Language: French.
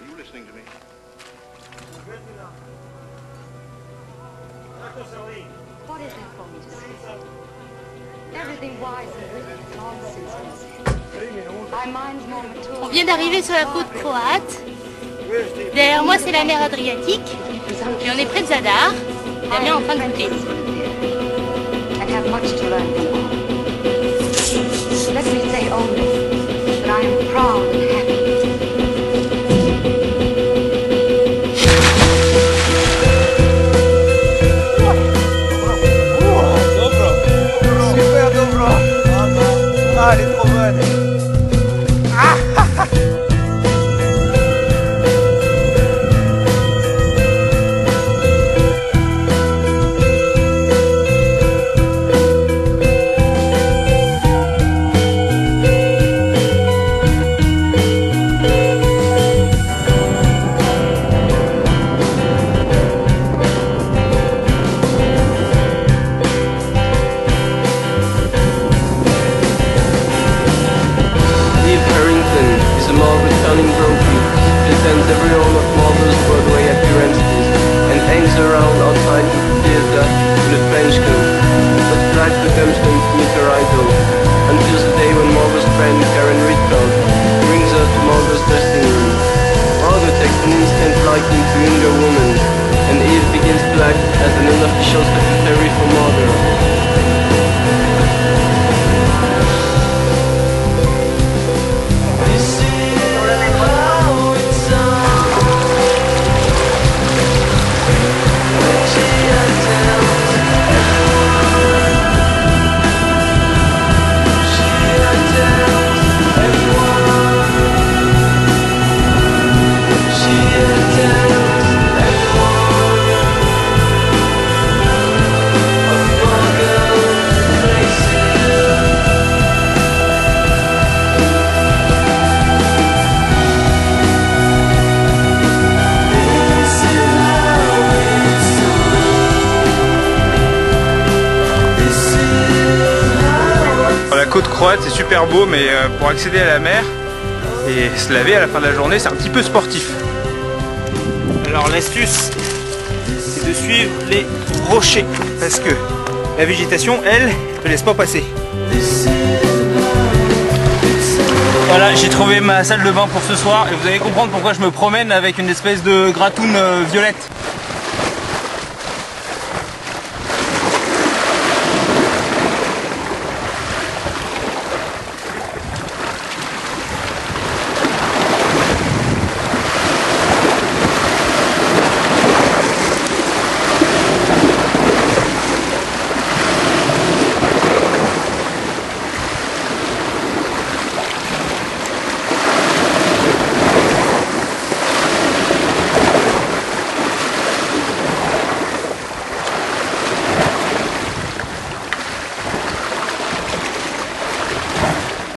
Are you listening to me? What is there for me to say? Everything wise and wicked is nonsense. My mind's more mature. On vient d'arriver sur la côte croate. Derrière moi, c'est la mer Adriatique. Et on est près de Zadar, la mer en fin de goûter. Much to learn around outside the theater, to the French school. But becomes C'est super beau mais euh, pour accéder à la mer et se laver à la fin de la journée c'est un petit peu sportif. Alors l'astuce c'est de suivre les rochers parce que la végétation elle ne laisse pas passer. Voilà j'ai trouvé ma salle de bain pour ce soir et vous allez comprendre pourquoi je me promène avec une espèce de gratoune euh, violette.